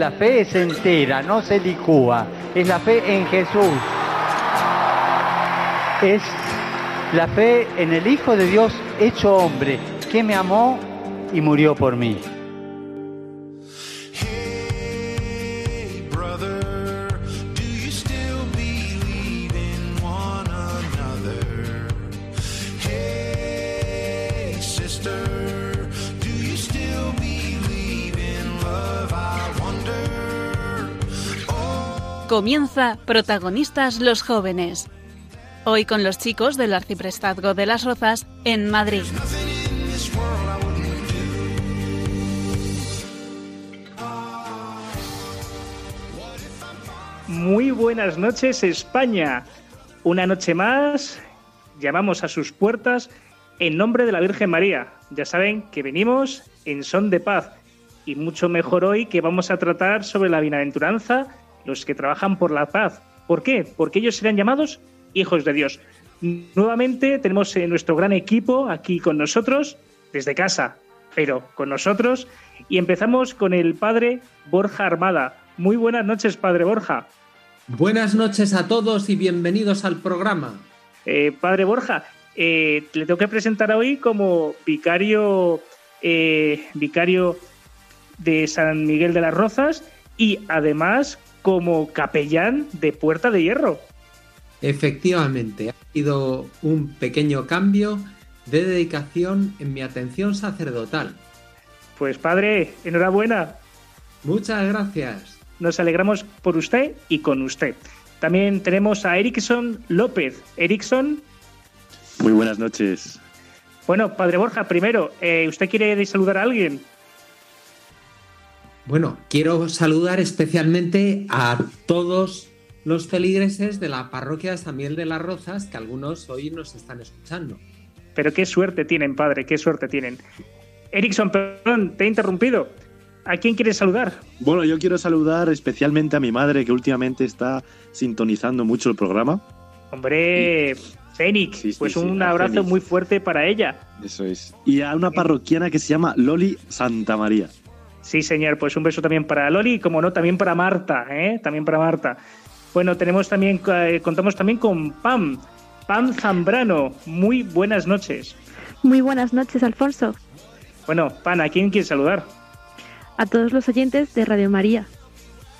La fe es entera, no se licúa. Es la fe en Jesús. Es la fe en el Hijo de Dios hecho hombre, que me amó y murió por mí. Comienza Protagonistas los Jóvenes. Hoy con los chicos del Arciprestazgo de las Rozas en Madrid. Muy buenas noches España. Una noche más llamamos a sus puertas en nombre de la Virgen María. Ya saben que venimos en son de paz y mucho mejor hoy que vamos a tratar sobre la bienaventuranza los que trabajan por la paz. ¿Por qué? Porque ellos serán llamados hijos de Dios. Nuevamente tenemos eh, nuestro gran equipo aquí con nosotros, desde casa, pero con nosotros, y empezamos con el padre Borja Armada. Muy buenas noches, padre Borja. Buenas noches a todos y bienvenidos al programa. Eh, padre Borja, eh, le tengo que presentar hoy como vicario, vicario de San Miguel de las Rozas y además como capellán de Puerta de Hierro. Efectivamente, ha sido un pequeño cambio de dedicación en mi atención sacerdotal. Pues padre, enhorabuena. Muchas gracias. Nos alegramos por usted y con usted. También tenemos a Erickson López. Erickson. Muy buenas noches. Bueno, padre Borja, primero, eh, ¿usted quiere saludar a alguien? Bueno, quiero saludar especialmente a todos los feligreses de la parroquia de San Miguel de las Rozas, que algunos hoy nos están escuchando. Pero qué suerte tienen, padre, qué suerte tienen. Erickson, perdón, te he interrumpido. ¿A quién quieres saludar? Bueno, yo quiero saludar especialmente a mi madre, que últimamente está sintonizando mucho el programa. Hombre, Fénix, pues un abrazo muy fuerte para ella. Eso es. Y a una parroquiana que se llama Loli Santa María. Sí, señor, pues un beso también para Loli y como no, también para Marta, ¿eh? También para Marta. Bueno, tenemos también, eh, contamos también con Pam, Pam Zambrano. Muy buenas noches. Muy buenas noches, Alfonso. Bueno, Pam, ¿a quién quieres saludar? A todos los oyentes de Radio María.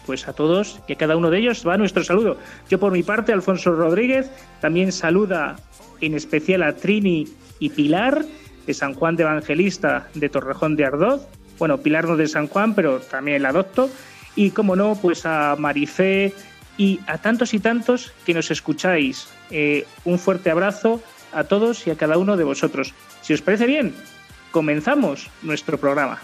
Pues a todos y a cada uno de ellos va nuestro saludo. Yo por mi parte, Alfonso Rodríguez, también saluda en especial a Trini y Pilar de San Juan de Evangelista de Torrejón de Ardoz bueno, Pilar no de San Juan, pero también la adopto. Y como no, pues a Marifé y a tantos y tantos que nos escucháis. Eh, un fuerte abrazo a todos y a cada uno de vosotros. Si os parece bien, comenzamos nuestro programa.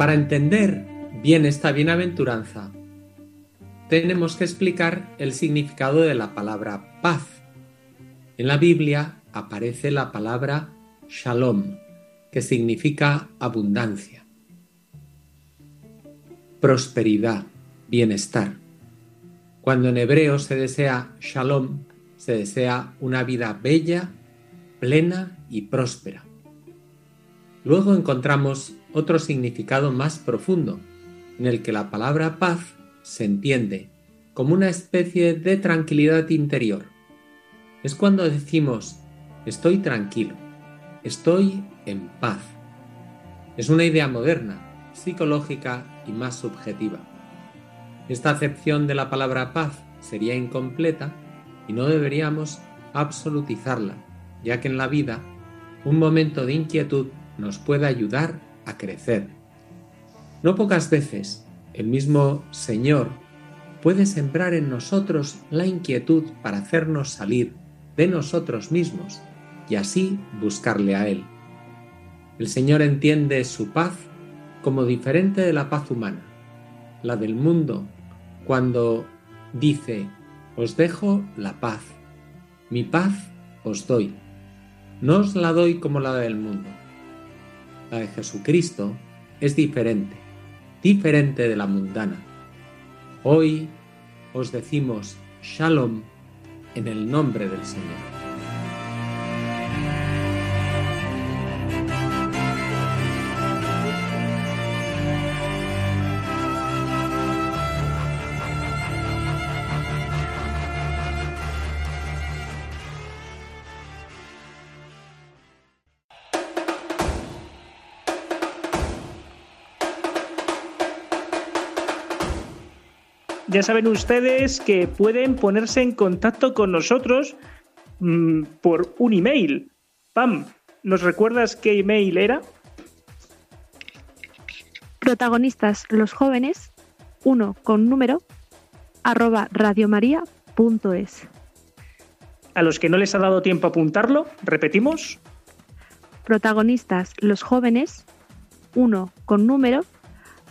Para entender bien esta bienaventuranza, tenemos que explicar el significado de la palabra paz. En la Biblia aparece la palabra shalom, que significa abundancia, prosperidad, bienestar. Cuando en hebreo se desea shalom, se desea una vida bella, plena y próspera. Luego encontramos otro significado más profundo, en el que la palabra paz se entiende como una especie de tranquilidad interior. Es cuando decimos estoy tranquilo, estoy en paz. Es una idea moderna, psicológica y más subjetiva. Esta acepción de la palabra paz sería incompleta y no deberíamos absolutizarla, ya que en la vida un momento de inquietud nos puede ayudar a crecer. No pocas veces el mismo Señor puede sembrar en nosotros la inquietud para hacernos salir de nosotros mismos y así buscarle a Él. El Señor entiende su paz como diferente de la paz humana. La del mundo cuando dice, os dejo la paz, mi paz os doy, no os la doy como la del mundo. La de Jesucristo es diferente, diferente de la mundana. Hoy os decimos Shalom en el nombre del Señor. Ya saben ustedes que pueden ponerse en contacto con nosotros mmm, por un email. Pam, ¿nos recuerdas qué email era? Protagonistas los jóvenes, uno con número, arroba radiomaria.es. A los que no les ha dado tiempo a apuntarlo, repetimos. Protagonistas los jóvenes, uno con número,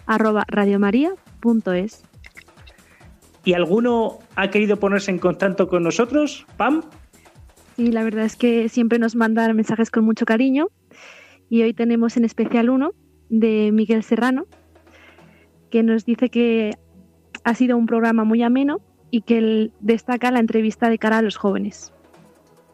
arroba radiomaria.es. ¿Y alguno ha querido ponerse en contacto con nosotros, Pam? Y la verdad es que siempre nos mandan mensajes con mucho cariño. Y hoy tenemos en especial uno de Miguel Serrano, que nos dice que ha sido un programa muy ameno y que él destaca la entrevista de cara a los jóvenes.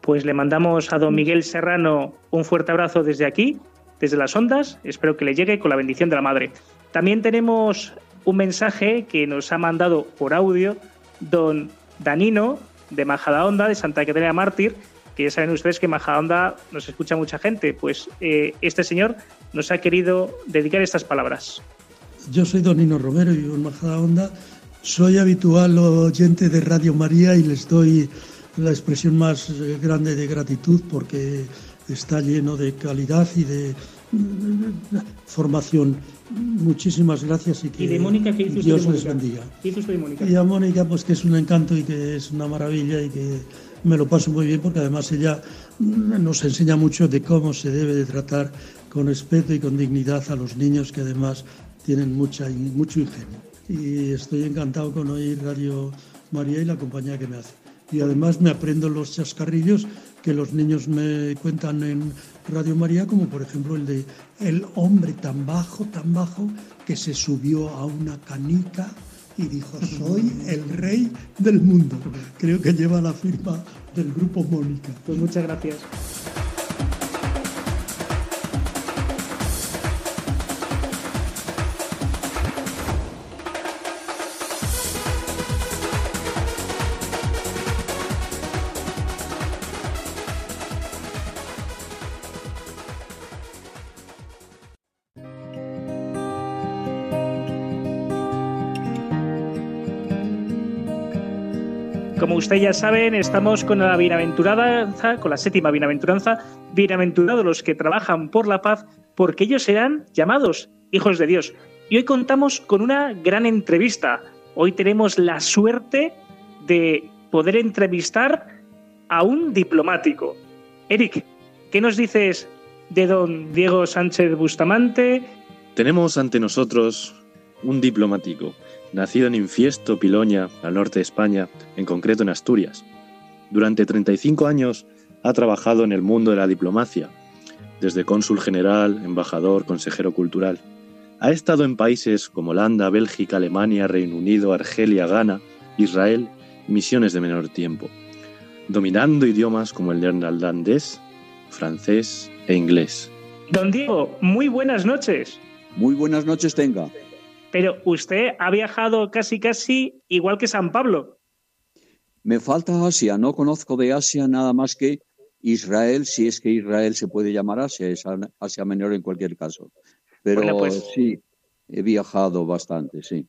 Pues le mandamos a don Miguel Serrano un fuerte abrazo desde aquí, desde las ondas. Espero que le llegue con la bendición de la madre. También tenemos un mensaje que nos ha mandado por audio don Danino de Majadahonda, de Santa Catarina Mártir, que ya saben ustedes que Majadahonda nos escucha mucha gente. Pues eh, este señor nos ha querido dedicar estas palabras. Yo soy don Nino Romero y vivo en Majadahonda. Soy habitual oyente de Radio María y les doy la expresión más eh, grande de gratitud porque está lleno de calidad y de mm, formación. Muchísimas gracias y que ¿Y de Mónica qué hizo usted Dios de les bendiga. ¿Qué hizo usted de Mónica? Y a Mónica, pues que es un encanto y que es una maravilla y que me lo paso muy bien porque además ella mm, nos enseña mucho de cómo se debe de tratar con respeto y con dignidad a los niños que además tienen mucha, mucho ingenio. Y estoy encantado con oír Radio María y la compañía que me hace. Y además me aprendo los chascarrillos que los niños me cuentan en Radio María, como por ejemplo el de el hombre tan bajo, tan bajo, que se subió a una canica y dijo, soy el rey del mundo. Creo que lleva la firma del grupo Mónica. Pues muchas gracias. Como ustedes ya saben, estamos con la bienaventuranza, con la séptima bienaventuranza, bienaventurados los que trabajan por la paz, porque ellos serán llamados hijos de Dios. Y hoy contamos con una gran entrevista. Hoy tenemos la suerte de poder entrevistar a un diplomático. Eric, ¿qué nos dices de don Diego Sánchez Bustamante? Tenemos ante nosotros un diplomático, nacido en Infiesto, Piloña, al norte de España, en concreto en Asturias. Durante 35 años ha trabajado en el mundo de la diplomacia, desde cónsul general, embajador, consejero cultural. Ha estado en países como Holanda, Bélgica, Alemania, Reino Unido, Argelia, Ghana, Israel misiones de menor tiempo, dominando idiomas como el neerlandés, francés e inglés. Don Diego, muy buenas noches. Muy buenas noches tenga. Pero usted ha viajado casi casi igual que San Pablo. Me falta Asia, no conozco de Asia nada más que Israel, si es que Israel se puede llamar Asia, es Asia Menor en cualquier caso. Pero Bueno, pues- sí, he viajado bastante, sí.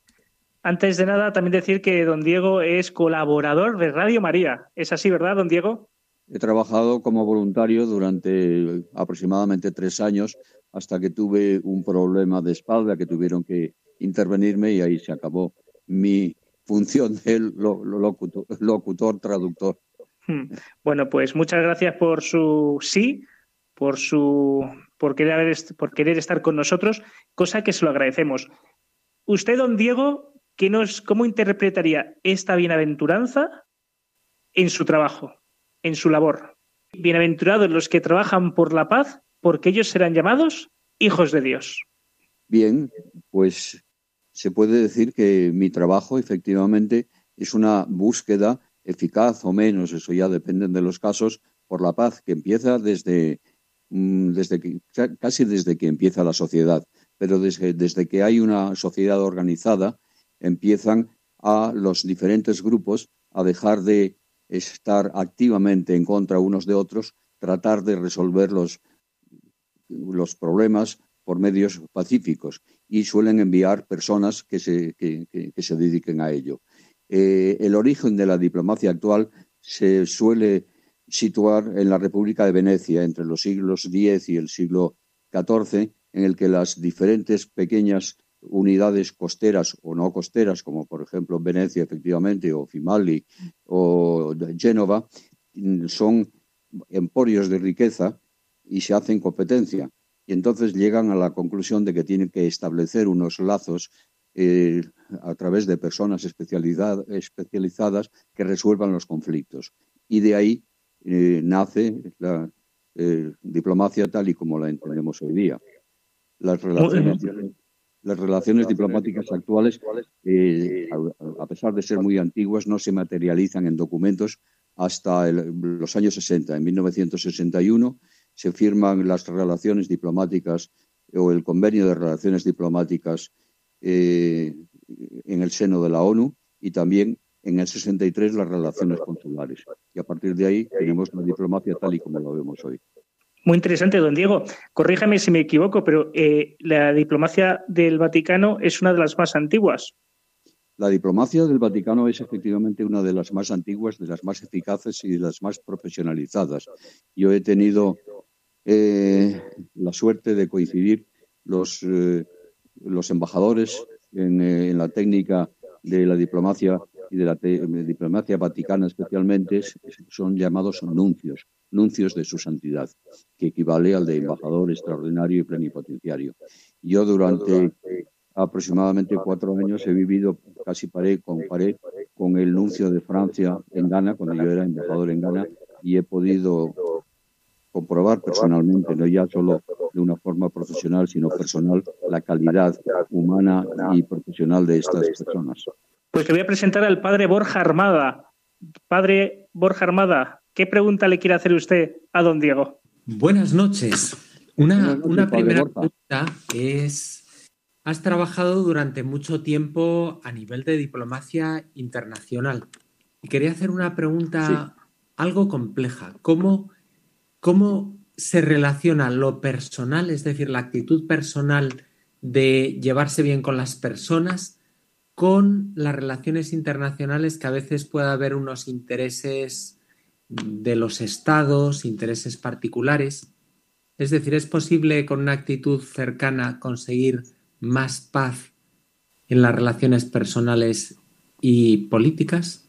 Antes de nada, también decir que don Diego es colaborador de Radio María. ¿Es así, verdad, don Diego? He trabajado como voluntario durante aproximadamente tres años hasta que tuve un problema de espalda que tuvieron que intervenirme y ahí se acabó mi función de lo- lo- locutor, locutor traductor. Hmm. Bueno, pues muchas gracias por su sí, por su por querer, por querer estar con nosotros, cosa que se lo agradecemos. Usted, don Diego, nos, ¿cómo interpretaría esta bienaventuranza en su trabajo, en su labor? Bienaventurados los que trabajan por la paz, porque ellos serán llamados hijos de Dios. Bien, pues se puede decir que mi trabajo efectivamente es una búsqueda eficaz o menos, eso ya depende de los casos, por la paz, que empieza desde, mm, desde que, casi desde que empieza la sociedad, pero desde, desde que hay una sociedad organizada, empiezan a los diferentes grupos a dejar de estar activamente en contra unos de otros, tratar de resolver los, los problemas por medios pacíficos y suelen enviar personas que se, que, se dediquen a ello. Eh, el origen de la diplomacia actual se suele situar en la República de Venecia entre los siglos X y el siglo XIV, en el que las diferentes pequeñas unidades costeras o no costeras, como por ejemplo Venecia efectivamente, o Fimali o Génova, son emporios de riqueza y se hacen competencia. Y entonces llegan a la conclusión de que tienen que establecer unos lazos eh, a través de personas especializadas que resuelvan los conflictos. Y de ahí eh, nace la eh, diplomacia tal y como la entendemos hoy día. Las relaciones, las relaciones diplomáticas actuales, a, pesar de ser muy antiguas, no se materializan en documentos hasta los años 60. En 1961 se firman las relaciones diplomáticas o el convenio de relaciones diplomáticas eh, en el seno de la ONU y también en el 63 las relaciones consulares. Y a partir de ahí tenemos la diplomacia tal y como lo vemos hoy. Muy interesante, don Diego. Corríjame si me equivoco, pero eh, la diplomacia del Vaticano es una de las más antiguas. La diplomacia del Vaticano es efectivamente una de las más antiguas, de las más eficaces y de las más profesionalizadas. Yo he tenido eh, la suerte de coincidir los, eh, los embajadores en, eh, la técnica de la diplomacia y de la diplomacia vaticana especialmente son llamados nuncios, nuncios de su santidad, que equivale al de embajador extraordinario y plenipotenciario. Yo durante aproximadamente cuatro años he vivido casi paré con pared con el nuncio de Francia en Ghana, cuando yo era embajador en Ghana, y he podido comprobar personalmente, no ya solo de una forma profesional, sino personal, la calidad humana y profesional de estas personas. Pues le voy a presentar al padre Borja Armada. Padre Borja Armada, ¿qué pregunta le quiere hacer usted a don Diego? Buenas noches. Una, una primera pregunta es, has trabajado durante mucho tiempo a nivel de diplomacia internacional y quería hacer una pregunta algo compleja. ¿Cómo ¿Cómo se relaciona lo personal, es decir, la actitud personal de llevarse bien con las personas, con las relaciones internacionales que a veces puede haber unos intereses de los estados, intereses particulares? Es decir, ¿es posible con una actitud cercana conseguir más paz en las relaciones personales y políticas?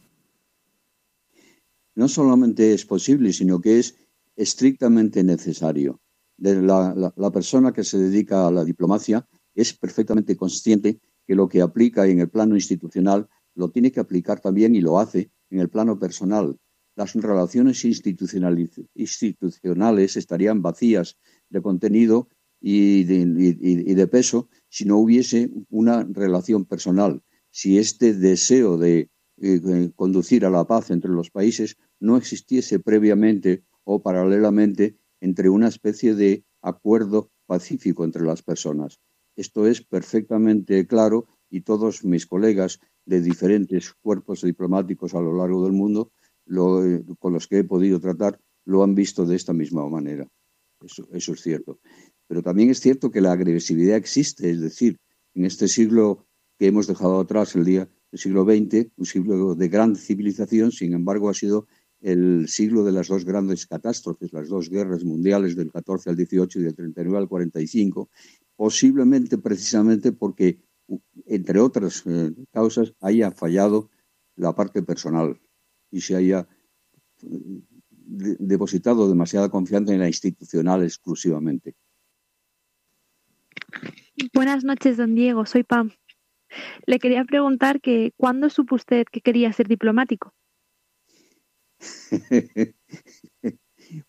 No solamente es posible, sino que es estrictamente necesario. La, persona que se dedica a la diplomacia es perfectamente consciente que lo que aplica en el plano institucional lo tiene que aplicar también y lo hace en el plano personal. Las relaciones institucionales, estarían vacías de contenido y de, y de peso si no hubiese una relación personal. Si este deseo de eh, conducir a la paz entre los países no existiese previamente o paralelamente entre una especie de acuerdo pacífico entre las personas. Esto es perfectamente claro y todos mis colegas de diferentes cuerpos diplomáticos a lo largo del mundo con los que he podido tratar lo han visto de esta misma manera. Eso, eso, es cierto. Pero también es cierto que la agresividad existe, es decir, en este siglo que hemos dejado atrás, el día del siglo XX, un siglo de gran civilización, sin embargo, ha sido el siglo de las dos grandes catástrofes, las dos guerras mundiales del 14 al 18 y del 39 al 45, posiblemente precisamente porque, entre otras eh, causas, haya fallado la parte personal y se haya eh, depositado demasiada confianza en la institucional exclusivamente. Buenas noches, don Diego. Soy Pam. Le quería preguntar que ¿cuándo supo usted que quería ser diplomático?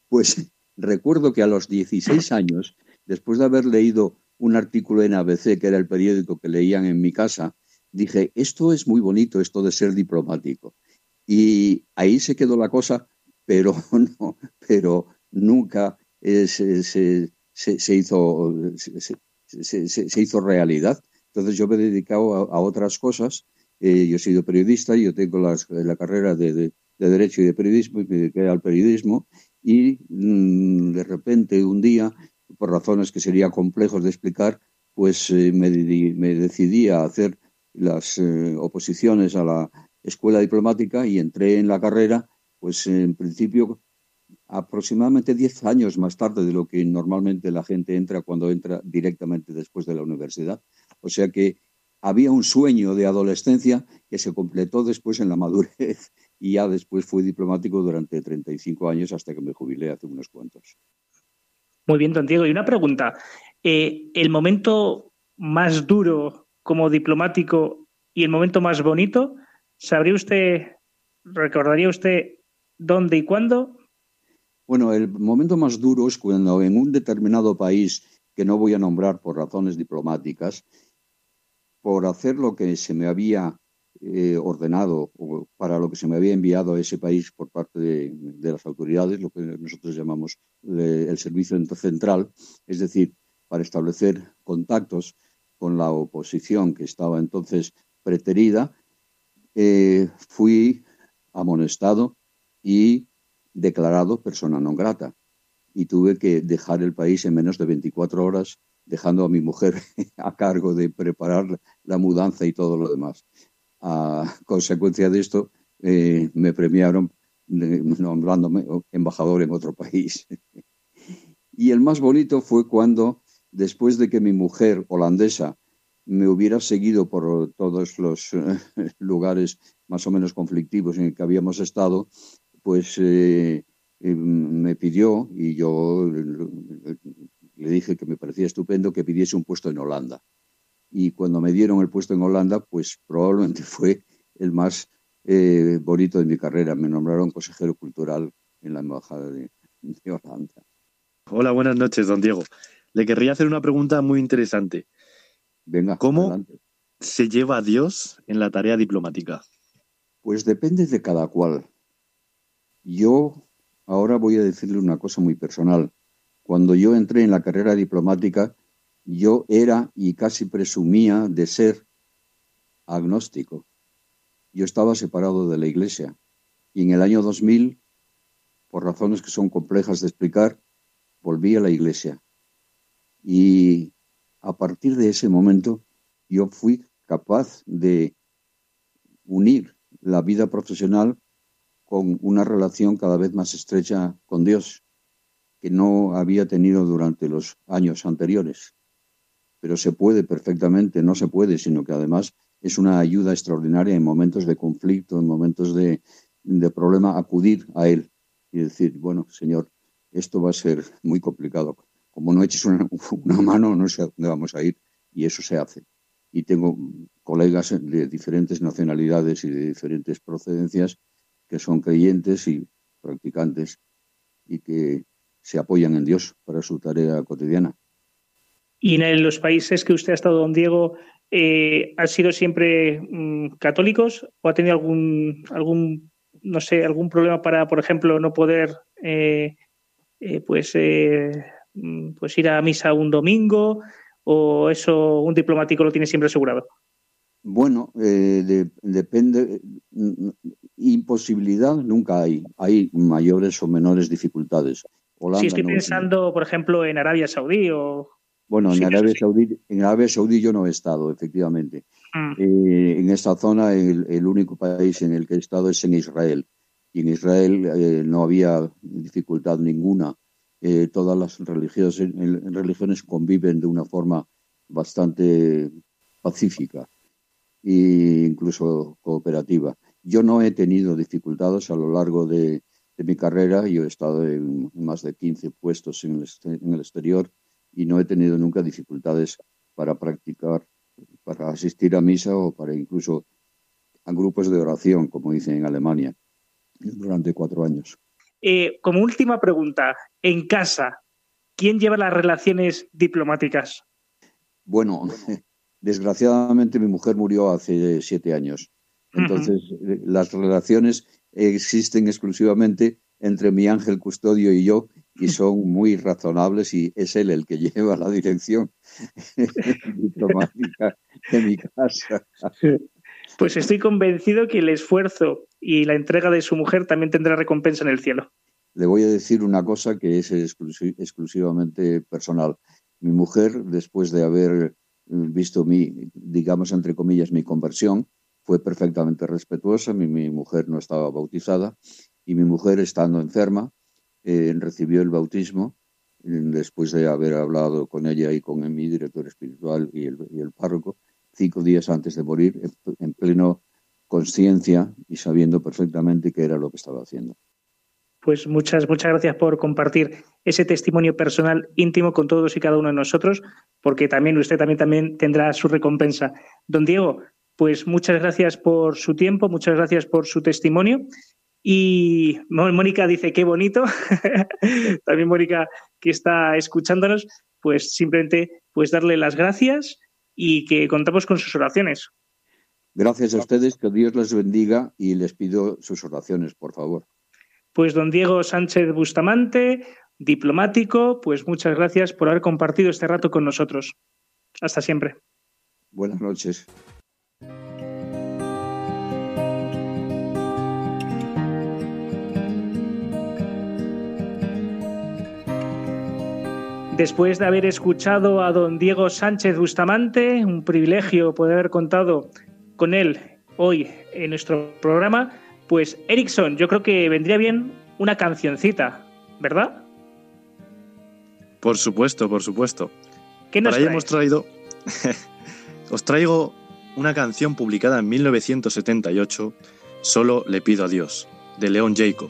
pues recuerdo que a los 16 años, después de haber leído un artículo en ABC, que era el periódico que leían en mi casa, dije, esto es muy bonito, esto de ser diplomático. Y ahí se quedó la cosa, pero no, pero nunca eh, se, se, hizo, se, hizo realidad. Entonces yo me he dedicado a, otras cosas. Eh, yo he sido periodista, yo tengo la carrera de, Derecho y de Periodismo y me dediqué al periodismo y mm, de repente un día, por razones que sería complejos de explicar, pues eh, me, me, decidí a hacer las eh, oposiciones a la escuela diplomática y entré en la carrera, pues en principio aproximadamente 10 años más tarde de lo que normalmente la gente entra cuando entra directamente después de la universidad. O sea que había un sueño de adolescencia que se completó después en la madurez y ya después fui diplomático durante 35 años hasta que me jubilé hace unos cuantos. Muy bien, don Diego. Y una pregunta. Eh, ¿El momento más duro como diplomático y el momento más bonito, ¿sabría usted, recordaría usted dónde y cuándo? Bueno, el momento más duro es cuando en un determinado país, que no voy a nombrar por razones diplomáticas, por hacer lo que se me había eh, ordenado para lo que se me había enviado a ese país por parte de, las autoridades, lo que nosotros llamamos el servicio central, es decir, para establecer contactos con la oposición que estaba entonces preterida, eh, fui amonestado y declarado persona non grata. Y tuve que dejar el país en menos de 24 horas dejando a mi mujer a cargo de preparar la mudanza y todo lo demás. A consecuencia de esto, eh, me premiaron nombrándome embajador en otro país. y el más bonito fue cuando, después de que mi mujer holandesa me hubiera seguido por todos los eh, lugares más o menos conflictivos en que habíamos estado, pues eh, me pidió y yo le dije que me parecía estupendo que pidiese un puesto en Holanda. Y cuando me dieron el puesto en Holanda, pues probablemente fue el más eh, bonito de mi carrera. Me nombraron consejero cultural en la Embajada de, Holanda. Hola, buenas noches, don Diego. Le querría hacer una pregunta muy interesante. Venga, ¿cómo se lleva a Dios en la tarea diplomática? Pues depende de cada cual. Yo ahora voy a decirle una cosa muy personal. Cuando yo entré en la carrera diplomática, yo era y casi presumía de ser agnóstico. Yo estaba separado de la Iglesia y en el año 2000, por razones que son complejas de explicar, volví a la Iglesia. Y a partir de ese momento yo fui capaz de unir la vida profesional con una relación cada vez más estrecha con Dios que no había tenido durante los años anteriores. Pero se puede perfectamente, no se puede, sino que además es una ayuda extraordinaria en momentos de conflicto, en momentos de, problema, acudir a Él y decir, bueno, Señor, esto va a ser muy complicado. Como no eches una, una mano, no sé a dónde vamos a ir. Y eso se hace. Y tengo colegas de diferentes nacionalidades y de diferentes procedencias que son creyentes y practicantes y que se apoyan en Dios para su tarea cotidiana. ¿Y en los países que usted ha estado, don Diego, eh, han sido siempre mm, católicos o ha tenido algún, algún, no sé, algún problema para, por ejemplo, no poder eh, eh, pues, mm, pues ir a misa un domingo o eso un diplomático lo tiene siempre asegurado? Bueno, depende. Mm, imposibilidad nunca hay. Hay mayores o menores dificultades si estoy pensando, por ejemplo, en Arabia Saudí o... Bueno, en Arabia, Saudí, en Arabia Saudí yo no he estado, efectivamente. Mm. Eh, en esta zona el, único país en el que he estado es en Israel. Y en Israel eh, no había dificultad ninguna. Eh, todas las religiones, religiones conviven de una forma bastante pacífica e incluso cooperativa. Yo no he tenido dificultades a lo largo de, de mi carrera. Yo he estado en más de 15 puestos en el, exterior y no he tenido nunca dificultades para practicar para asistir a misa o para incluso a grupos de oración, como dicen en Alemania, durante cuatro años. Eh, como última pregunta, en casa, ¿quién lleva las relaciones diplomáticas? Bueno, desgraciadamente mi mujer murió hace siete años. Entonces, eh, las relaciones existen exclusivamente entre mi ángel custodio y yo y son muy razonables y es él el que lleva la dirección diplomática de mi casa. Pues estoy convencido que el esfuerzo y la entrega de su mujer también tendrá recompensa en el cielo. Le voy a decir una cosa que es exclusivamente personal. Mi mujer, después de haber visto mi, digamos, entre comillas, mi conversión, fue perfectamente respetuosa. Mi, mi mujer no estaba bautizada y mi mujer, estando enferma, recibió el bautismo después de haber hablado con ella y con mi director espiritual y el, y el párroco cinco días antes de morir, en pleno conciencia y sabiendo perfectamente qué era lo que estaba haciendo. Pues muchas, muchas gracias por compartir ese testimonio personal íntimo con todos y cada uno de nosotros, porque también usted también, también tendrá su recompensa. Don Diego, pues muchas gracias por su tiempo, muchas gracias por su testimonio. Y Mónica dice, qué bonito. también Mónica, que está escuchándonos, pues simplemente pues darle las gracias y que contamos con sus oraciones. Gracias a ustedes, que Dios les bendiga y les pido sus oraciones, por favor. Pues don Diego Sánchez Bustamante, diplomático, pues muchas gracias por haber compartido este rato con nosotros. Hasta siempre. Buenas noches. Después de haber escuchado a don Diego Sánchez Bustamante, un privilegio poder haber contado con él hoy en nuestro programa, pues Erickson, yo creo que vendría bien una cancioncita, ¿verdad? Por supuesto, por supuesto. ¿Qué nos Para ello hemos traído. os traigo una canción publicada en 1978, Solo le pido a Dios, de León Jacob,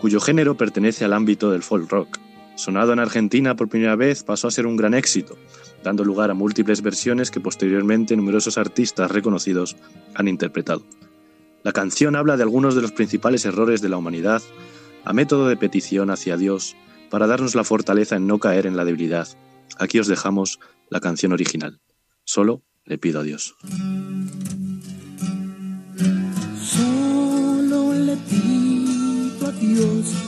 cuyo género pertenece al ámbito del folk rock. Sonado en Argentina por primera vez, pasó a ser un gran éxito, dando lugar a múltiples versiones que posteriormente numerosos artistas reconocidos han interpretado. La canción habla de algunos de los principales errores de la humanidad, a método de petición hacia Dios, para darnos la fortaleza en no caer en la debilidad. Aquí os dejamos la canción original. Solo le pido a Dios. Solo le pido a Dios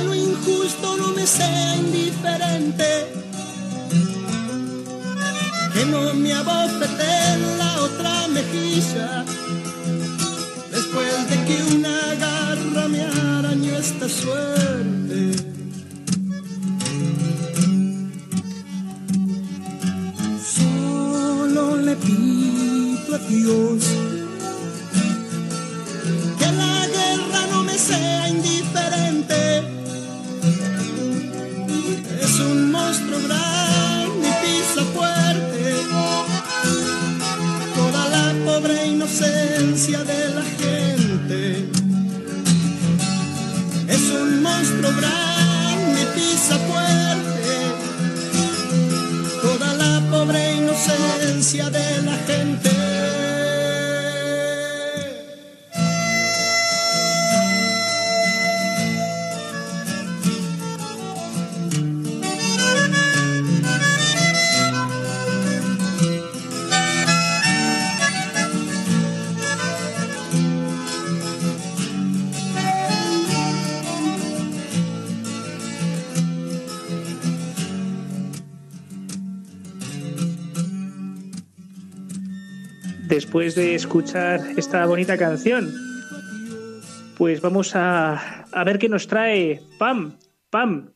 lo injusto no me sea indiferente, que no me abofete en la otra mejilla, después de que una garra me arañó esta suerte. Solo le pido a Dios que la guerra no me sea indiferente. De la gente. Es un monstruo grande pisa fuerte toda la pobre inocencia de la gente. Después de escuchar esta bonita canción, pues vamos a, a ver qué nos trae Pam. Pam,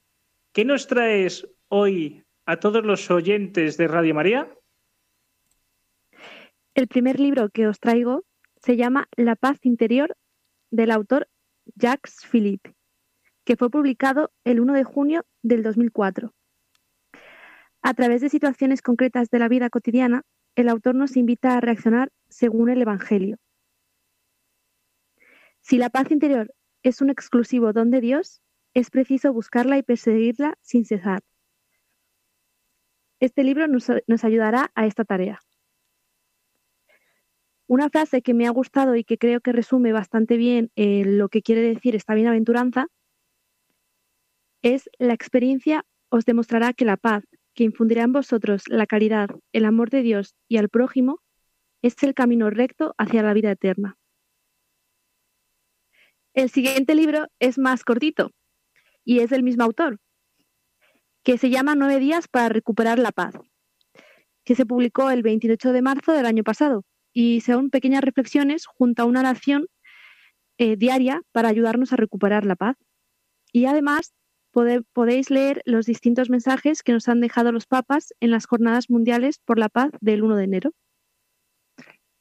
¿qué nos traes hoy a todos los oyentes de Radio María? El primer libro que os traigo se llama La paz interior del autor Jacques Philippe, que fue publicado el 1 de junio del 2004. A través de situaciones concretas de la vida cotidiana, el autor nos invita a reaccionar según el Evangelio. Si la paz interior es un exclusivo don de Dios, es preciso buscarla y perseguirla sin cesar. Este libro nos, ayudará a esta tarea. Una frase que me ha gustado y que creo que resume bastante bien eh, lo que quiere decir esta bienaventuranza es la experiencia os demostrará que la paz, que infundirá en vosotros la caridad, el amor de Dios y al prójimo, es el camino recto hacia la vida eterna. El siguiente libro es más cortito y es del mismo autor, que se llama Nueve días para recuperar la paz, que se publicó el 28 de marzo del año pasado y son pequeñas reflexiones junto a una oración eh, diaria para ayudarnos a recuperar la paz. Y además podéis leer los distintos mensajes que nos han dejado los papas en las Jornadas Mundiales por la Paz del 1 de enero.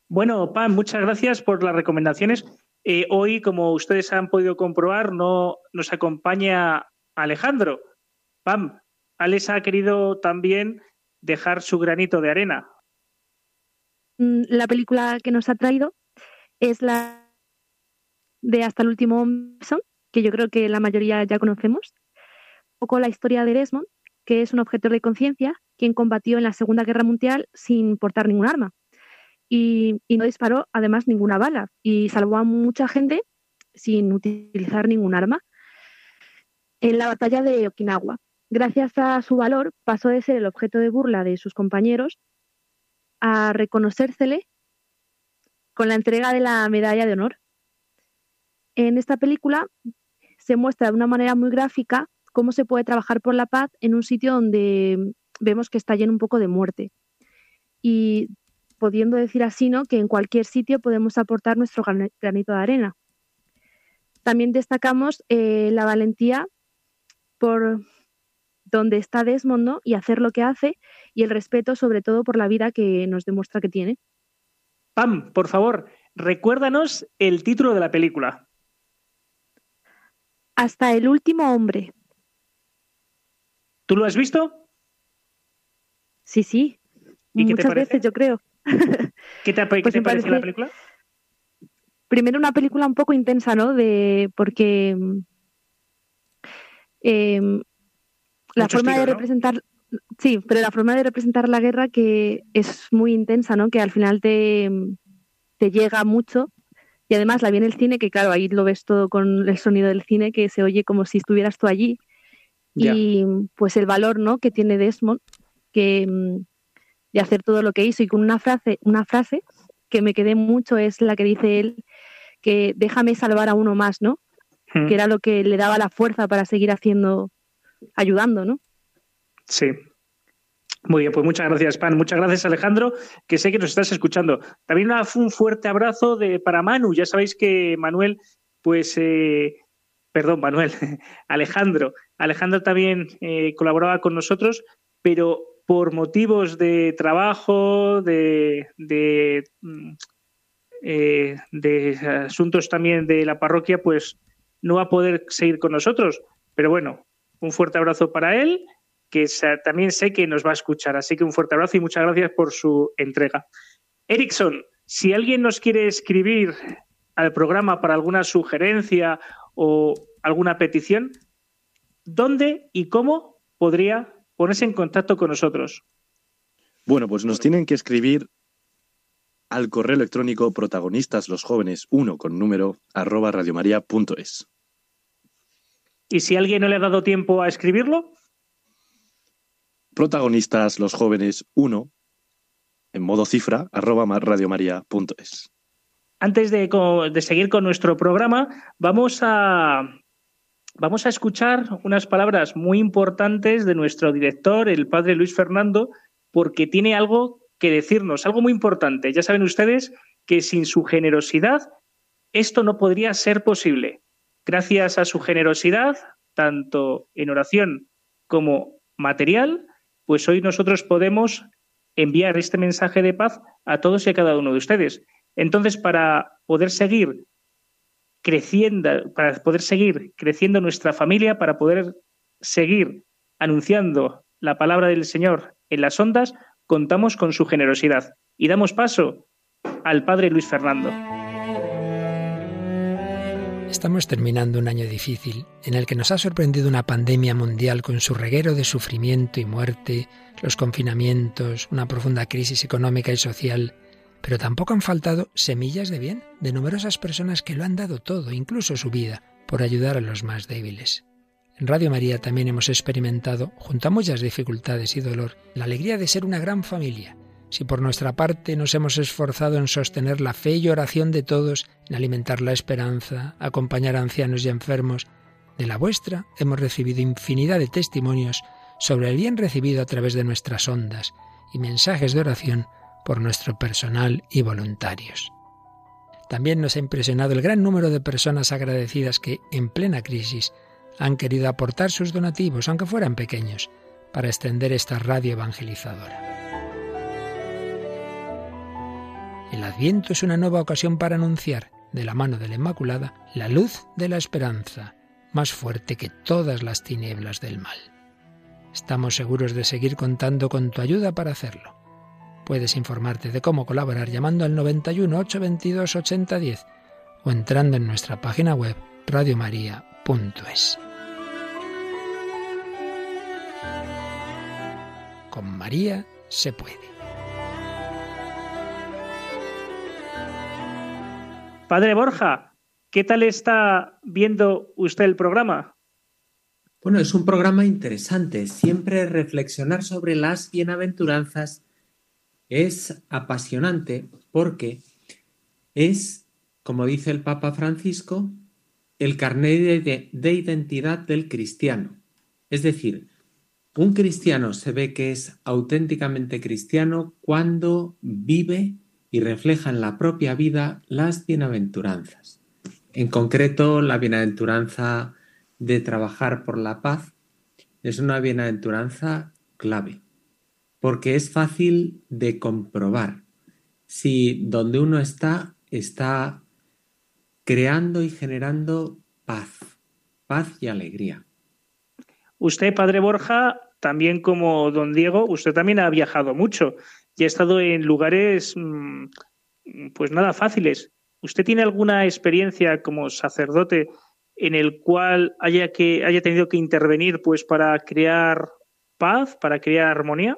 Bueno, Pam, muchas gracias por las recomendaciones. Eh, hoy, como ustedes han podido comprobar, no nos acompaña Alejandro. Pam, Alex ha querido también dejar su granito de arena. Mm, la película que nos ha traído es la de Hasta el último son, que yo creo que la mayoría ya conocemos la historia de Desmond, que es un objetor de conciencia, quien combatió en la Segunda Guerra Mundial sin portar ningún arma. Y, no disparó además ninguna bala y salvó a mucha gente sin utilizar ningún arma. En la batalla de Okinawa, gracias a su valor, pasó de ser el objeto de burla de sus compañeros a reconocérsele con la entrega de la medalla de honor. En esta película se muestra de una manera muy gráfica cómo se puede trabajar por la paz en un sitio donde vemos que está lleno un poco de muerte. Y pudiendo decir así, ¿no? Que en cualquier sitio podemos aportar nuestro granito de arena. También destacamos eh, la valentía por donde está Desmond y hacer lo que hace y el respeto sobre todo por la vida que nos demuestra que tiene. Pam, por favor, recuérdanos el título de la película. Hasta el último hombre. ¿Tú lo has visto? Sí, sí. ¿Y Muchas qué te parece? veces, yo creo. ¿Qué te, pues parece la película? Primero una película un poco intensa, ¿no? De porque em, la forma de representar, sí, pero la forma de representar la guerra que es muy intensa, ¿no? Que al final te, te llega mucho y además la vi en el cine, que claro, ahí lo ves todo con el sonido del cine, que se oye como si estuvieras tú allí y pues el valor ¿no? que tiene Desmond que, mm, de hacer todo lo que hizo y con una frase, una frase que me quedé mucho es la que dice él que déjame salvar a uno más, ¿no? Hmm. Que era lo que le daba la fuerza para seguir haciendo, ayudando, ¿no? Sí. Muy bien, pues muchas gracias, Pan. Muchas gracias, Alejandro, que sé que nos estás escuchando. También un fuerte abrazo de, para Manu. Ya sabéis que Manuel, pues, eh, perdón, Manuel, Alejandro, Alejandro también eh, colaboraba con nosotros, pero por motivos de trabajo, de, mm, eh, de, asuntos también de la parroquia, pues no va a poder seguir con nosotros. Pero bueno, un fuerte abrazo para él, que también sé que nos va a escuchar. Así que un fuerte abrazo y muchas gracias por su entrega. Erickson, si alguien nos quiere escribir al programa para alguna sugerencia o alguna petición, ¿dónde y cómo podría ponerse en contacto con nosotros? Bueno, pues nos tienen que escribir al correo electrónico protagonistas los jóvenes 1 con número arroba radiomaria.es. ¿Y si alguien no le ha dado tiempo a escribirlo? Protagonistas los jóvenes 1 en modo cifra arroba radiomaria.es. Antes de, de seguir con nuestro programa, vamos a, Vamos a escuchar unas palabras muy importantes de nuestro director, el padre Luis Fernando, porque tiene algo que decirnos, algo muy importante. Ya saben ustedes que sin su generosidad esto no podría ser posible. Gracias a su generosidad, tanto en oración como material, pues hoy nosotros podemos enviar este mensaje de paz a todos y a cada uno de ustedes. Entonces, para poder seguir creciendo, para poder seguir creciendo nuestra familia, para poder seguir anunciando la palabra del Señor en las ondas, contamos con su generosidad. Y damos paso al Padre Luis Fernando. Estamos terminando un año difícil en el que nos ha sorprendido una pandemia mundial con su reguero de sufrimiento y muerte, los confinamientos, una profunda crisis económica y social, pero tampoco han faltado semillas de bien de numerosas personas que lo han dado todo, incluso su vida, por ayudar a los más débiles. En Radio María también hemos experimentado, junto a muchas dificultades y dolor, la alegría de ser una gran familia. Si por nuestra parte nos hemos esforzado en sostener la fe y oración de todos, en alimentar la esperanza, acompañar a ancianos y enfermos, de la vuestra hemos recibido infinidad de testimonios sobre el bien recibido a través de nuestras ondas y mensajes de oración por nuestro personal y voluntarios. También nos ha impresionado el gran número de personas agradecidas que, en plena crisis, han querido aportar sus donativos, aunque fueran pequeños, para extender esta radio evangelizadora. El Adviento es una nueva ocasión para anunciar, de la mano de la Inmaculada, la luz de la esperanza, más fuerte que todas las tinieblas del mal. Estamos seguros de seguir contando con tu ayuda para hacerlo. Puedes informarte de cómo colaborar llamando al 91 822 8010 o entrando en nuestra página web radiomaria.es. Con María se puede. Padre Borja, ¿qué tal está viendo usted el programa? Bueno, es un programa interesante. Siempre reflexionar sobre las bienaventuranzas es apasionante porque es, como dice el Papa Francisco, el carnet de, de, identidad del cristiano. Es decir, un cristiano se ve que es auténticamente cristiano cuando vive y refleja en la propia vida las bienaventuranzas. En concreto, la bienaventuranza de trabajar por la paz es una bienaventuranza clave porque es fácil de comprobar si donde uno está está creando y generando paz, paz y alegría. Usted, Padre Borja, también como don Diego, usted también ha viajado mucho y ha estado en lugares, mm, pues nada fáciles. ¿Usted tiene alguna experiencia como sacerdote en el cual haya, que, haya tenido que intervenir pues para crear paz, para crear armonía?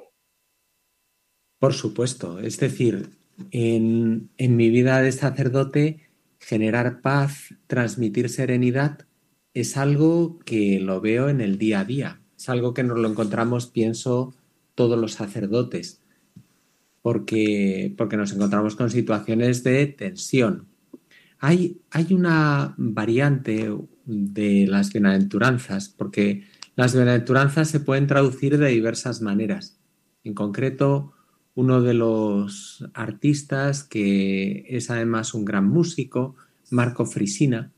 Por supuesto, es decir, en, en mi vida de sacerdote, generar paz, transmitir serenidad, es algo que lo veo en el día a día, es algo que nos lo encontramos, pienso, todos los sacerdotes, porque, porque nos encontramos con situaciones de tensión. Hay, hay una variante de las bienaventuranzas, porque las bienaventuranzas se pueden traducir de diversas maneras. En concreto, uno de los artistas que es además un gran músico, Marco Frisina,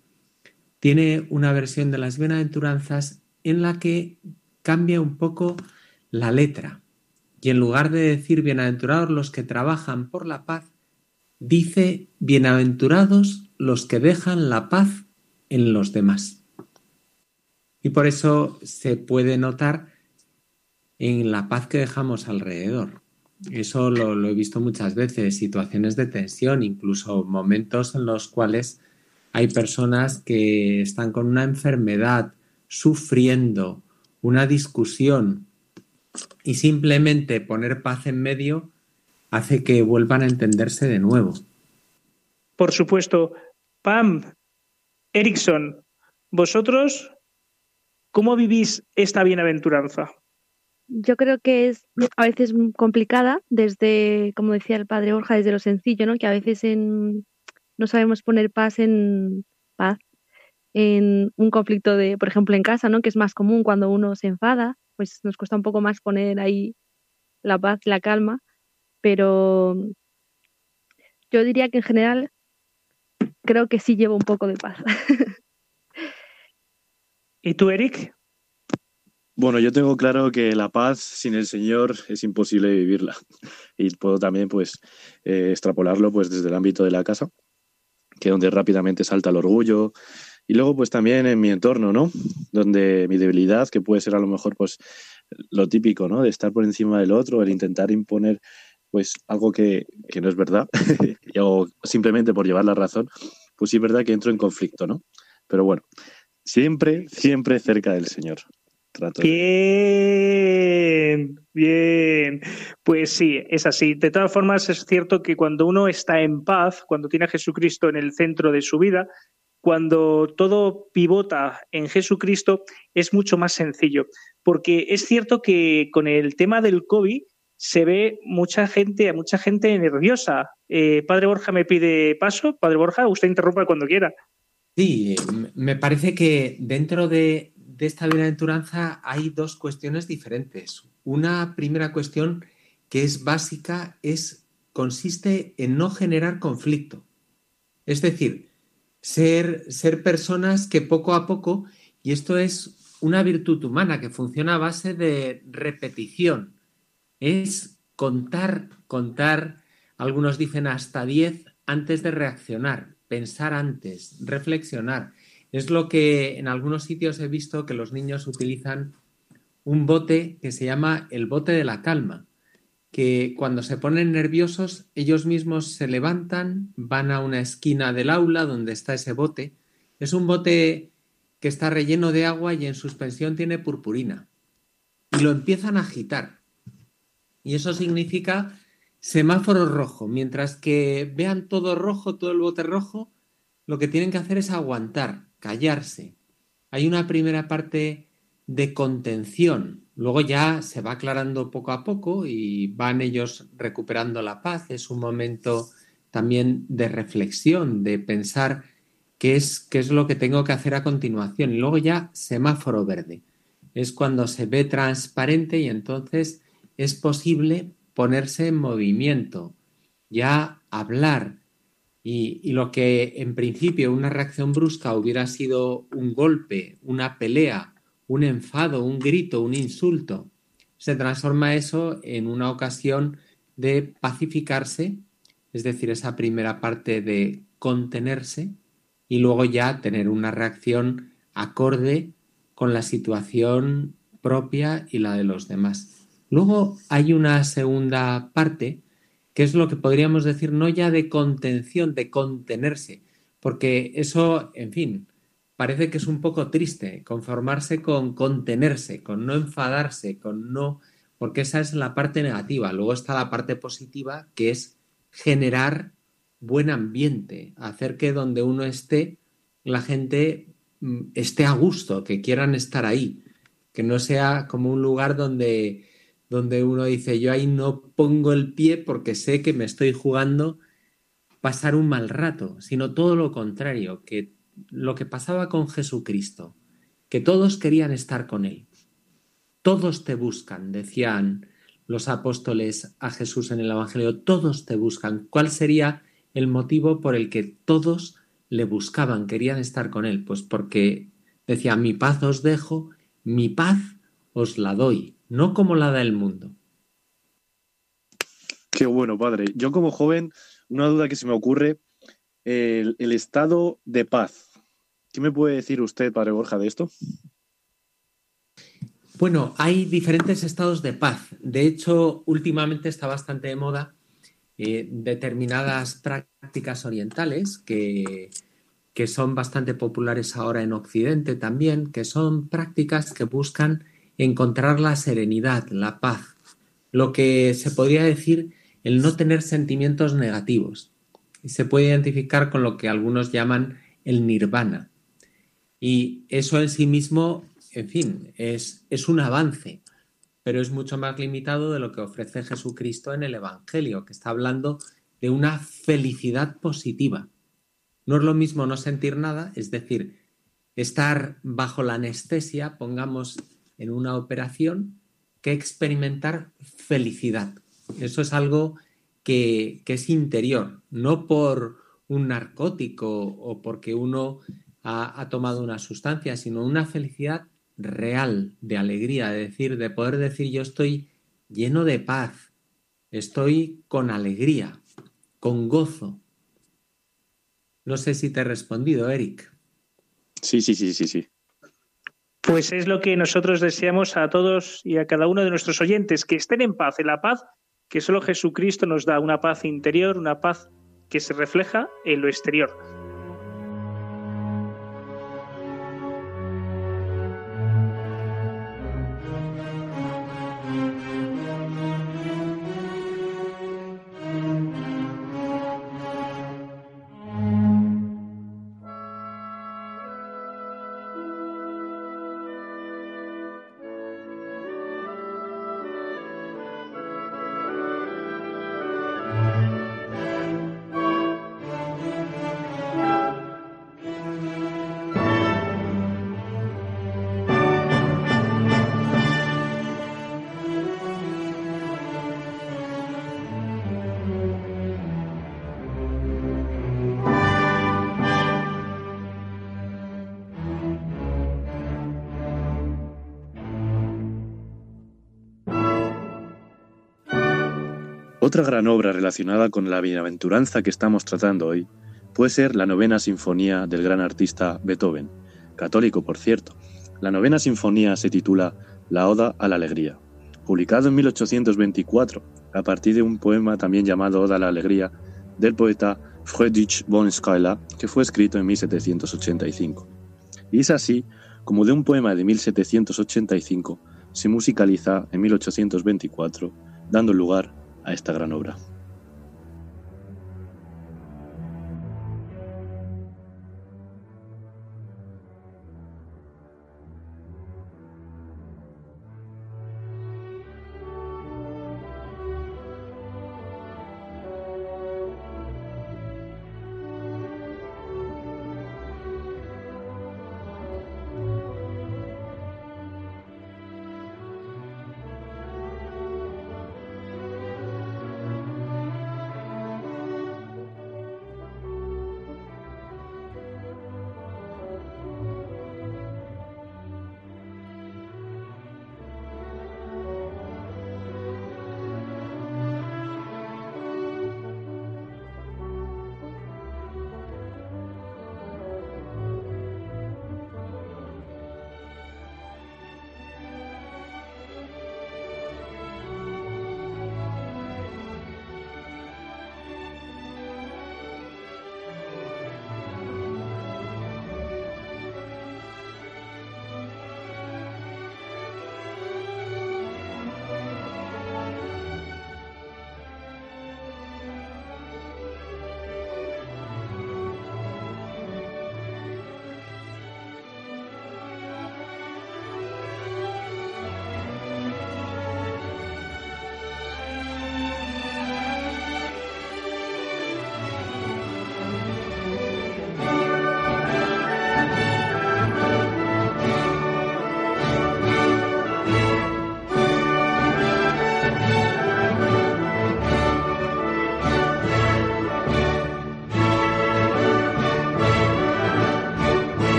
tiene una versión de las bienaventuranzas en la que cambia un poco la letra y en lugar de decir bienaventurados los que trabajan por la paz, dice bienaventurados los que dejan la paz en los demás. Y por eso se puede notar en la paz que dejamos alrededor. Eso lo, he visto muchas veces, situaciones de tensión, incluso momentos en los cuales hay personas que están con una enfermedad, sufriendo, una discusión, y simplemente poner paz en medio hace que vuelvan a entenderse de nuevo. Por supuesto. Pam, Erickson, vosotros, ¿cómo vivís esta bienaventuranza? Yo creo que es a veces complicada desde, como decía el padre Borja, desde lo sencillo, ¿no? Que a veces en, no sabemos poner paz en paz en un conflicto de, por ejemplo, en casa, ¿no? Que es más común cuando uno se enfada, pues nos cuesta un poco más poner ahí la paz, la calma, pero yo diría que en general creo que sí llevo un poco de paz. ¿Y tú, Eric? Bueno, yo tengo claro que la paz sin el Señor es imposible vivirla. Y puedo también, pues, eh, extrapolarlo pues, desde el ámbito de la casa, que es donde rápidamente salta el orgullo. Y luego, pues, también en mi entorno, ¿no? Donde mi debilidad, que puede ser a lo mejor, pues, lo típico, ¿no? De estar por encima del otro, el intentar imponer, pues, algo que, que no es verdad, o simplemente por llevar la razón, pues sí es verdad que entro en conflicto, ¿no? Pero bueno, siempre, siempre cerca del Señor. Bien, bien. Pues sí, es así. De todas formas, es cierto que cuando uno está en paz, cuando tiene a Jesucristo en el centro de su vida, cuando todo pivota en Jesucristo, es mucho más sencillo. Porque es cierto que con el tema del COVID se ve mucha gente, mucha gente nerviosa. Eh, padre Borja me pide paso. Padre Borja, usted interrumpa cuando quiera. Sí, me parece que dentro de, de esta bienaventuranza hay dos cuestiones diferentes. Una primera cuestión que es básica es consiste en no generar conflicto. Es decir, ser, ser personas que poco a poco, y esto es una virtud humana que funciona a base de repetición, es contar, contar, algunos dicen hasta 10 antes de reaccionar, pensar antes, reflexionar. Es lo que en algunos sitios he visto que los niños utilizan un bote que se llama el bote de la calma, que cuando se ponen nerviosos ellos mismos se levantan, van a una esquina del aula donde está ese bote. Es un bote que está relleno de agua y en suspensión tiene purpurina. Y lo empiezan a agitar. Y eso significa semáforo rojo. Mientras que vean todo rojo, todo el bote rojo, lo que tienen que hacer es aguantar callarse. Hay una primera parte de contención, luego ya se va aclarando poco a poco y van ellos recuperando la paz. Es un momento también de reflexión, de pensar qué es, qué es lo que tengo que hacer a continuación. Y luego ya semáforo verde. Es cuando se ve transparente y entonces es posible ponerse en movimiento, ya hablar, y, lo que en principio una reacción brusca hubiera sido un golpe, una pelea, un enfado, un grito, un insulto, se transforma eso en una ocasión de pacificarse, es decir, esa primera parte de contenerse y luego ya tener una reacción acorde con la situación propia y la de los demás. Luego hay una segunda parte que es lo que podríamos decir no ya de contención, de contenerse, porque eso, en fin, parece que es un poco triste, conformarse con contenerse, con no enfadarse, con no, porque esa es la parte negativa. Luego está la parte positiva, que es generar buen ambiente, hacer que donde uno esté, la gente mm, esté a gusto, que quieran estar ahí, que no sea como un lugar donde donde uno dice, yo ahí no pongo el pie porque sé que me estoy jugando pasar un mal rato, sino todo lo contrario, que lo que pasaba con Jesucristo, que todos querían estar con Él. Todos te buscan, decían los apóstoles a Jesús en el Evangelio, todos te buscan. ¿Cuál sería el motivo por el que todos le buscaban, querían estar con Él? Pues porque decía, mi paz os dejo, mi paz os la doy no como la del mundo. Qué bueno, padre. Yo como joven, una duda que se me ocurre, el, el estado de paz. ¿Qué me puede decir usted, padre Borja, de esto? Bueno, hay diferentes estados de paz. De hecho, últimamente está bastante de moda eh, determinadas prácticas orientales que, que son bastante populares ahora en Occidente también, que son prácticas que buscan encontrar la serenidad, la paz, lo que se podría decir el no tener sentimientos negativos. Y se puede identificar con lo que algunos llaman el nirvana. Y eso en sí mismo, en fin, es, es un avance, pero es mucho más limitado de lo que ofrece Jesucristo en el Evangelio, que está hablando de una felicidad positiva. No es lo mismo no sentir nada, es decir, estar bajo la anestesia, pongamos en una operación que experimentar felicidad. Eso es algo que, es interior, no por un narcótico o porque uno ha, ha tomado una sustancia, sino una felicidad real de alegría, de decir, de poder decir yo estoy lleno de paz, estoy con alegría, con gozo. No sé si te he respondido, Eric. Sí, sí, sí, sí, sí. Pues es lo que nosotros deseamos a todos y a cada uno de nuestros oyentes, que estén en paz, en la paz que solo Jesucristo nos da, una paz interior, una paz que se refleja en lo exterior. Obra relacionada con la bienaventuranza que estamos tratando hoy puede ser la novena sinfonía del gran artista Beethoven, católico por cierto. La novena sinfonía se titula La Oda a la Alegría, publicado en 1824 a partir de un poema también llamado Oda a la Alegría del poeta Friedrich von Schiller, que fue escrito en 1785. Y es así como de un poema de 1785 se musicaliza en 1824, dando lugar a esta gran obra.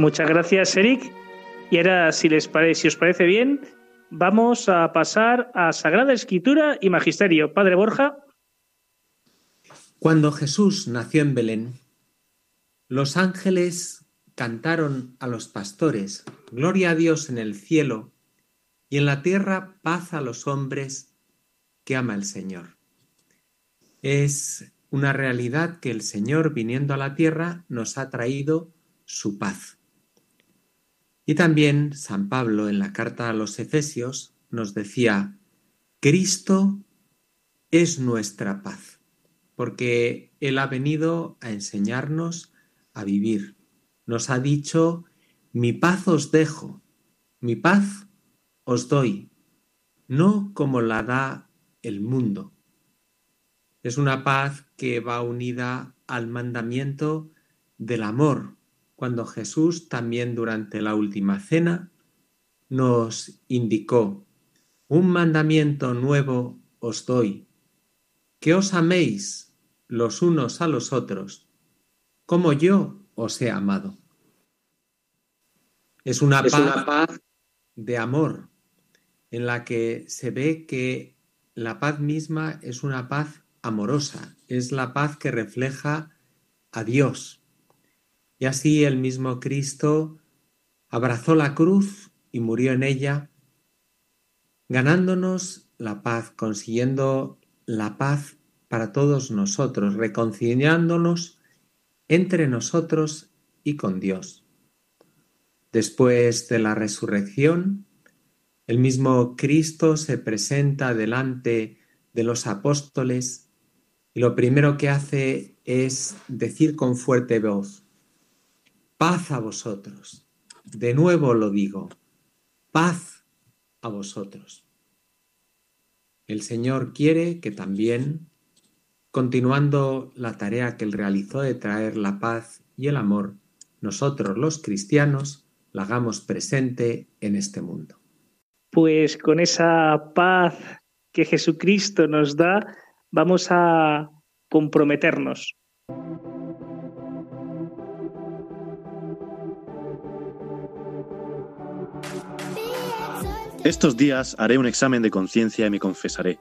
Muchas gracias, Eric. Y ahora, si, les si os parece bien, vamos a pasar a Sagrada Escritura y Magisterio. Padre Borja. Cuando Jesús nació en Belén, los ángeles cantaron a los pastores, Gloria a Dios en el cielo y en la tierra paz a los hombres que ama el Señor. Es una realidad que el Señor viniendo a la tierra nos ha traído su paz. Y también San Pablo en la carta a los Efesios nos decía, Cristo es nuestra paz, porque Él ha venido a enseñarnos a vivir. Nos ha dicho, mi paz os dejo, mi paz os doy, no como la da el mundo. Es una paz que va unida al mandamiento del amor, cuando Jesús también durante la última cena nos indicó, un mandamiento nuevo os doy, que os améis los unos a los otros, como yo os he amado. Es una, paz, una paz de amor en la que se ve que la paz misma es una paz amorosa, es la paz que refleja a Dios, y así el mismo Cristo abrazó la cruz y murió en ella, ganándonos la paz, consiguiendo la paz para todos nosotros, reconciliándonos entre nosotros y con Dios. Después de la resurrección, el mismo Cristo se presenta delante de los apóstoles y lo primero que hace es decir con fuerte voz, Paz a vosotros. De nuevo lo digo, paz a vosotros. El Señor quiere que también, continuando la tarea que Él realizó de traer la paz y el amor, nosotros los cristianos la hagamos presente en este mundo. Pues con esa paz que Jesucristo nos da, vamos a comprometernos Estos días haré un examen de conciencia y me confesaré.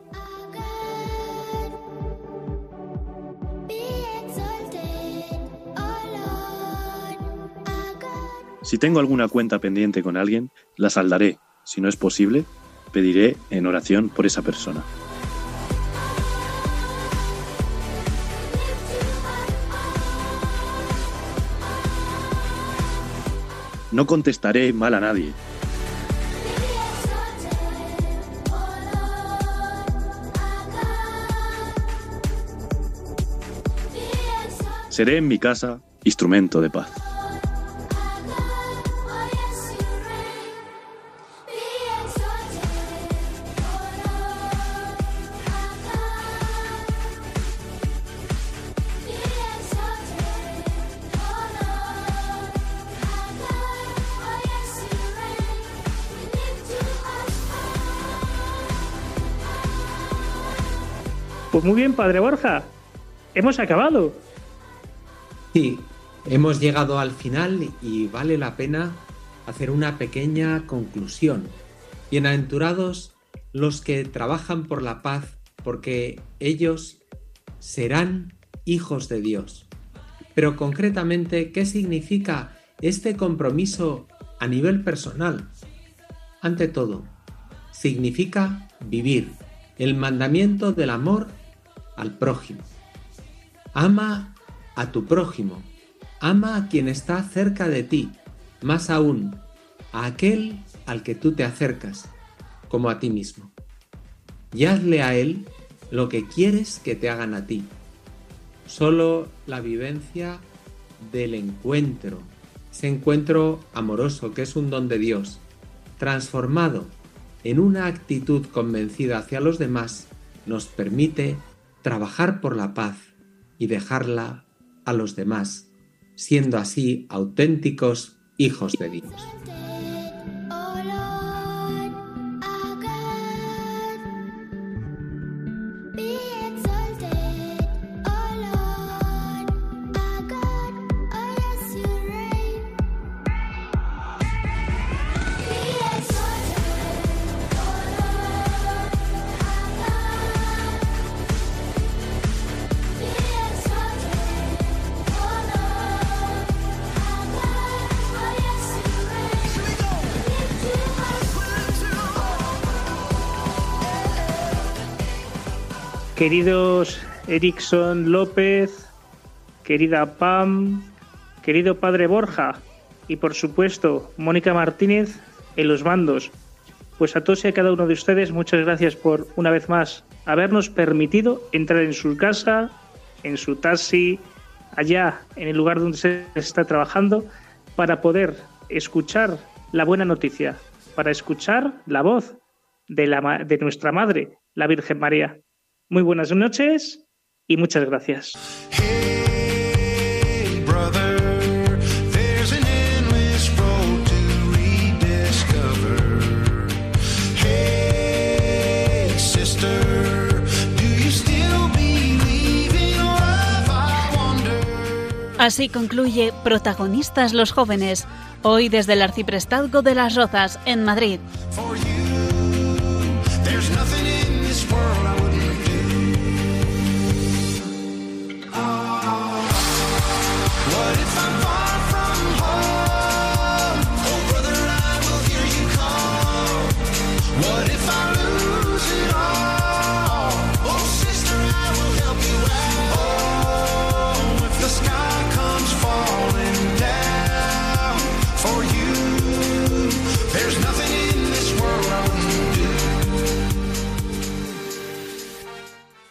Si tengo alguna cuenta pendiente con alguien, la saldaré. Si no es posible, pediré en oración por esa persona. No contestaré mal a nadie, Seré en mi casa instrumento de paz. Pues muy bien, Padre Borja. Hemos acabado. Sí, hemos llegado al final y vale la pena hacer una pequeña conclusión. Bienaventurados los que trabajan por la paz, porque ellos serán hijos de Dios. Pero concretamente, ¿qué significa este compromiso a nivel personal? Ante todo, significa vivir el mandamiento del amor al prójimo. Ama a tu prójimo, ama a quien está cerca de ti, más aún, a aquel al que tú te acercas, como a ti mismo. Y hazle a él lo que quieres que te hagan a ti. Solo la vivencia del encuentro, ese encuentro amoroso que es un don de Dios, transformado en una actitud convencida hacia los demás, nos permite trabajar por la paz y dejarla a los demás, siendo así auténticos hijos de Dios. Queridos Erickson López, querida Pam, querido padre Borja y por supuesto Mónica Martínez en los mandos. Pues a todos y a cada uno de ustedes muchas gracias por una vez más habernos permitido entrar en su casa, en su taxi, allá en el lugar donde se está trabajando, para poder escuchar la buena noticia, para escuchar la voz de, la, de nuestra Madre, la Virgen María. Muy buenas noches y muchas gracias. Así concluye Protagonistas los jóvenes, hoy desde el Arciprestazgo de las Rozas, en Madrid.